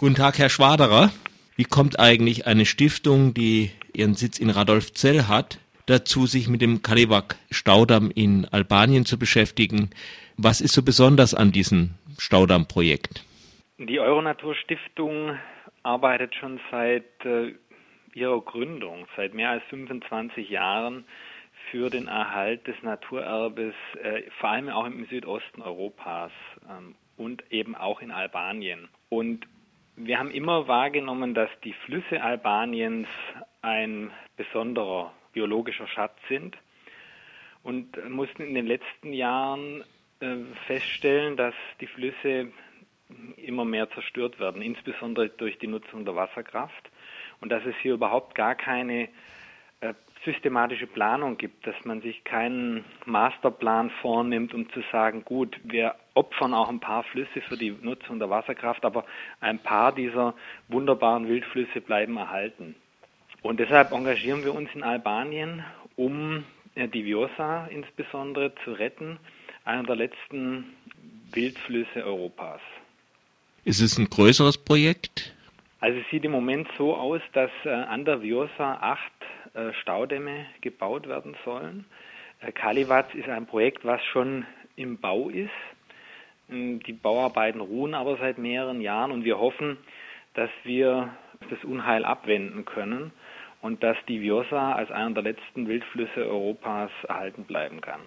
Guten Tag, Herr Schwaderer. Wie kommt eigentlich eine Stiftung, die ihren Sitz in Radolfzell hat, dazu, sich mit dem Kaliwak-Staudamm in Albanien zu beschäftigen? Was ist so besonders an diesem Staudammprojekt? Die Euronatur Stiftung arbeitet schon seit äh, ihrer Gründung, seit mehr als 25 Jahren für den Erhalt des Naturerbes, äh, vor allem auch im Südosten Europas ähm, und eben auch in Albanien. Und wir haben immer wahrgenommen, dass die Flüsse Albaniens ein besonderer biologischer Schatz sind und mussten in den letzten Jahren äh, feststellen, dass die Flüsse immer mehr zerstört werden, insbesondere durch die Nutzung der Wasserkraft und dass es hier überhaupt gar keine systematische Planung gibt, dass man sich keinen Masterplan vornimmt, um zu sagen, gut, wir opfern auch ein paar Flüsse für die Nutzung der Wasserkraft, aber ein paar dieser wunderbaren Wildflüsse bleiben erhalten. Und deshalb engagieren wir uns in Albanien, um äh, die Vjosa insbesondere zu retten, einer der letzten Wildflüsse Europas. Ist es ein größeres Projekt? Also es sieht im Moment so aus, dass äh, an der Vjosa acht Staudämme gebaut werden sollen. Äh, Kaliwatz ist ein Projekt, was schon im Bau ist. Ähm, die Bauarbeiten ruhen aber seit mehreren Jahren und wir hoffen, dass wir das Unheil abwenden können und dass die Vjosa als einer der letzten Wildflüsse Europas erhalten bleiben kann.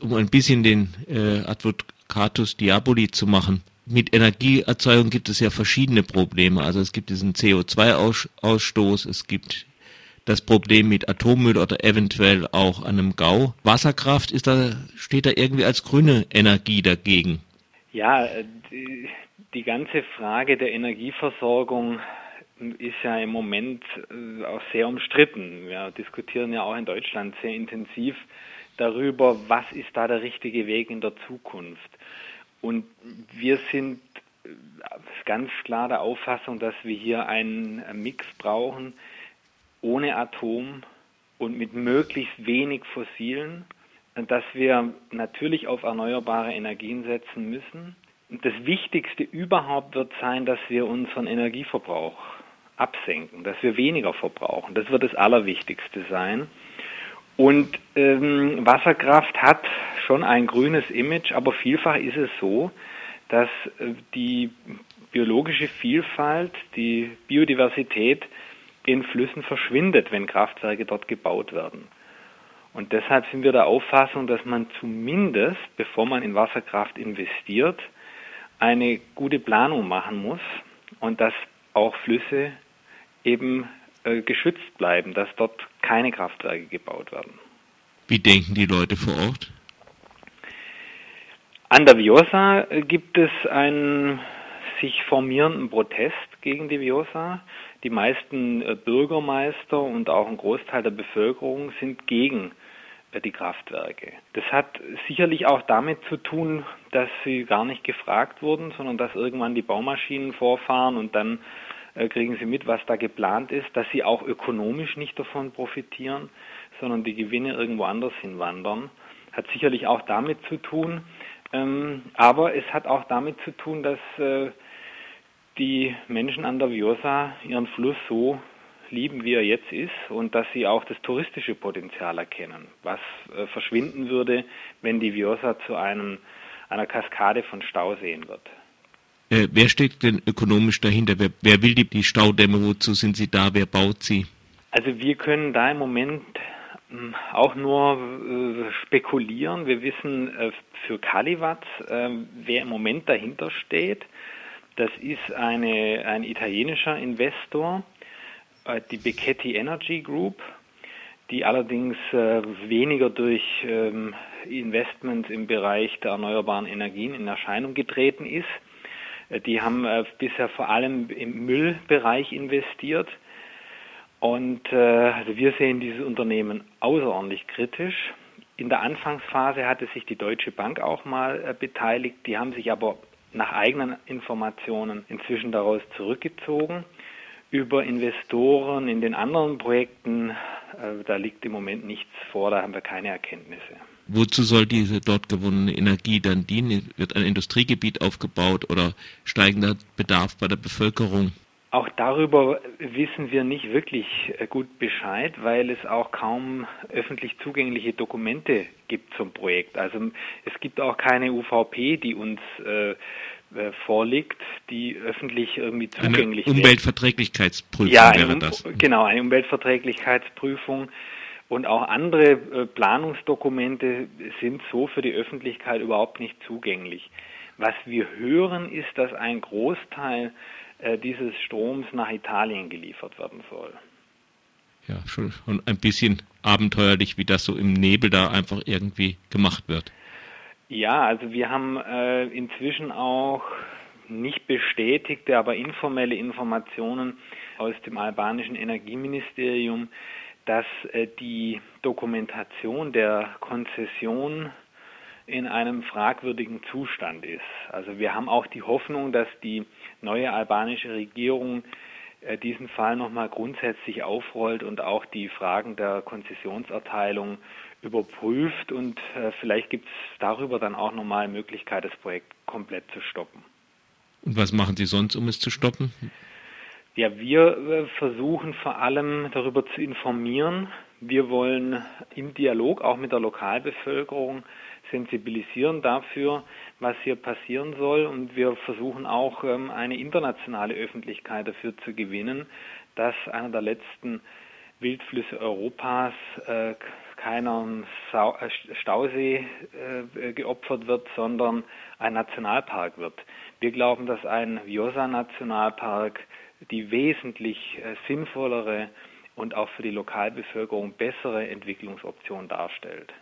Um ein bisschen den äh, Advocatus Diaboli zu machen, mit Energieerzeugung gibt es ja verschiedene Probleme. Also es gibt diesen CO2-Ausstoß, es gibt das Problem mit Atommüll oder eventuell auch einem GAU. Wasserkraft ist da, steht da irgendwie als grüne Energie dagegen. Ja, die, die ganze Frage der Energieversorgung ist ja im Moment äh, auch sehr umstritten. Wir diskutieren ja auch in Deutschland sehr intensiv darüber, was ist da der richtige Weg in der Zukunft. Und wir sind äh, ganz klar der Auffassung, dass wir hier einen Mix brauchen, ohne Atom und mit möglichst wenig Fossilen, dass wir natürlich auf erneuerbare Energien setzen müssen. Und das Wichtigste überhaupt wird sein, dass wir unseren Energieverbrauch absenken, dass wir weniger verbrauchen. Das wird das Allerwichtigste sein. Und ähm, Wasserkraft hat schon ein grünes Image, aber vielfach ist es so, dass äh, die biologische Vielfalt, die Biodiversität in Flüssen verschwindet, wenn Kraftwerke dort gebaut werden. Und deshalb sind wir der Auffassung, dass man zumindest, bevor man in Wasserkraft investiert, eine gute Planung machen muss und dass auch Flüsse eben äh, geschützt bleiben, dass dort keine Kraftwerke gebaut werden. Wie denken die Leute vor Ort? An der Viosa äh, gibt es einen sich formierenden Protest gegen die Viosa. Die meisten äh, Bürgermeister und auch ein Großteil der Bevölkerung sind gegen die Kraftwerke. Das hat sicherlich auch damit zu tun, dass sie gar nicht gefragt wurden, sondern dass irgendwann die Baumaschinen vorfahren und dann äh, kriegen sie mit, was da geplant ist, dass sie auch ökonomisch nicht davon profitieren, sondern die Gewinne irgendwo anders hinwandern. Hat sicherlich auch damit zu tun, ähm, aber es hat auch damit zu tun, dass äh, die Menschen an der Vjosa ihren Fluss so lieben, wie er jetzt ist und dass sie auch das touristische Potenzial erkennen, was äh, verschwinden würde, wenn die Vjosa zu einem, einer Kaskade von Stauseen wird. Äh, wer steht denn ökonomisch dahinter? Wer, wer will die, die Staudämme? Wozu sind sie da? Wer baut sie? Also wir können da im Moment hm, auch nur äh, spekulieren. Wir wissen äh, für Kaliwat, äh, wer im Moment dahinter steht. Das ist eine, ein italienischer Investor, äh, die Becchetti Energy Group, die allerdings äh, weniger durch ähm, Investments im Bereich der erneuerbaren Energien in Erscheinung getreten ist. Äh, die haben bisher vor allem im Müllbereich investiert. Und also wir sehen dieses Unternehmen außerordentlich kritisch. In der Anfangsphase hatte sich die Deutsche Bank auch mal beteiligt. Die haben sich aber nach eigenen Informationen inzwischen daraus zurückgezogen. Über Investoren in den anderen Projekten, äh, da liegt im Moment nichts vor, da haben wir keine Erkenntnisse. wozu soll diese dort gewonnene Energie dann dienen? Wird ein Industriegebiet aufgebaut oder steigender Bedarf bei der Bevölkerung? Auch darüber wissen wir nicht wirklich äh, gut Bescheid, weil es auch kaum öffentlich zugängliche Dokumente gibt zum Projekt. Also es gibt auch keine UVP, die uns äh, äh, vorliegt, die öffentlich irgendwie zugänglich eine Umweltverträglichkeitsprüfung ja, wäre das. Genau, eine Umweltverträglichkeitsprüfung und auch andere äh, Planungsdokumente sind so für die Öffentlichkeit überhaupt nicht zugänglich. Was wir hören, ist, dass ein Großteil dieses Stroms nach Italien geliefert werden soll. Ja, schon ein bisschen abenteuerlich, wie das so im Nebel da einfach irgendwie gemacht wird. Ja, also wir haben äh, inzwischen auch nicht bestätigte, aber informelle Informationen aus dem albanischen Energieministerium, dass äh, die Dokumentation der Konzession in einem fragwürdigen Zustand ist. Also wir haben auch die Hoffnung, dass die neue albanische Regierung äh, diesen Fall nochmal grundsätzlich aufrollt und auch die Fragen der Konzessionserteilung überprüft und äh, vielleicht gibt es darüber dann auch nochmal Möglichkeit, das Projekt komplett zu stoppen. Und was machen Sie sonst, um es zu stoppen? Ja, wir äh, versuchen vor allem darüber zu informieren. Wir wollen im Dialog auch mit der Lokalbevölkerung sensibilisieren dafür, was hier passieren soll. Und wir versuchen auch ähm, eine internationale Öffentlichkeit dafür zu gewinnen, dass einer der letzten Wildflüsse Europas äh, keiner Stausee äh, geopfert wird, sondern ein Nationalpark wird. Wir glauben, dass ein Vjosa-Nationalpark die wesentlich äh, sinnvollere und auch für die Lokalbevölkerung bessere Entwicklungsoption darstellt.